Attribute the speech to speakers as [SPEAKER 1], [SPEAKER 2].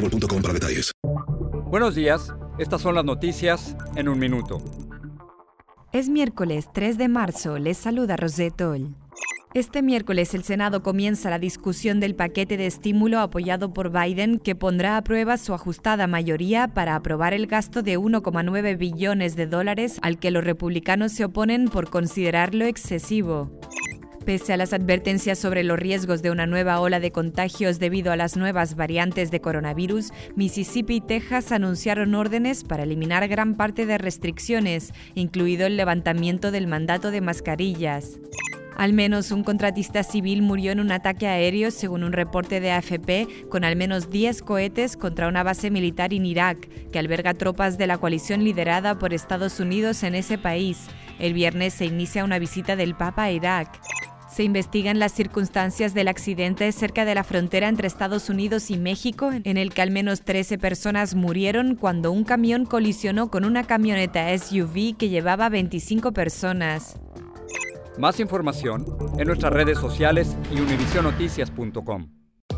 [SPEAKER 1] boostmobile.com para detalles.
[SPEAKER 2] Buenos días, estas son las noticias en un minuto.
[SPEAKER 3] Es miércoles 3 de marzo, les saluda Rosetol. Este miércoles el Senado comienza la discusión del paquete de estímulo apoyado por Biden que pondrá a prueba su ajustada mayoría para aprobar el gasto de 1,9 billones de dólares al que los republicanos se oponen por considerarlo excesivo. Pese a las advertencias sobre los riesgos de una nueva ola de contagios debido a las nuevas variantes de coronavirus, Mississippi y Texas anunciaron órdenes para eliminar gran parte de restricciones, incluido el levantamiento del mandato de mascarillas. Al menos un contratista civil murió en un ataque aéreo, según un reporte de AFP, con al menos 10 cohetes contra una base militar en Irak, que alberga tropas de la coalición liderada por Estados Unidos en ese país. El viernes se inicia una visita del Papa a Irak. Se investigan las circunstancias del accidente cerca de la frontera entre Estados Unidos y México, en el que al menos 13 personas murieron cuando un camión colisionó con una camioneta SUV que llevaba 25 personas.
[SPEAKER 2] Más información en nuestras redes sociales y univisionoticias.com.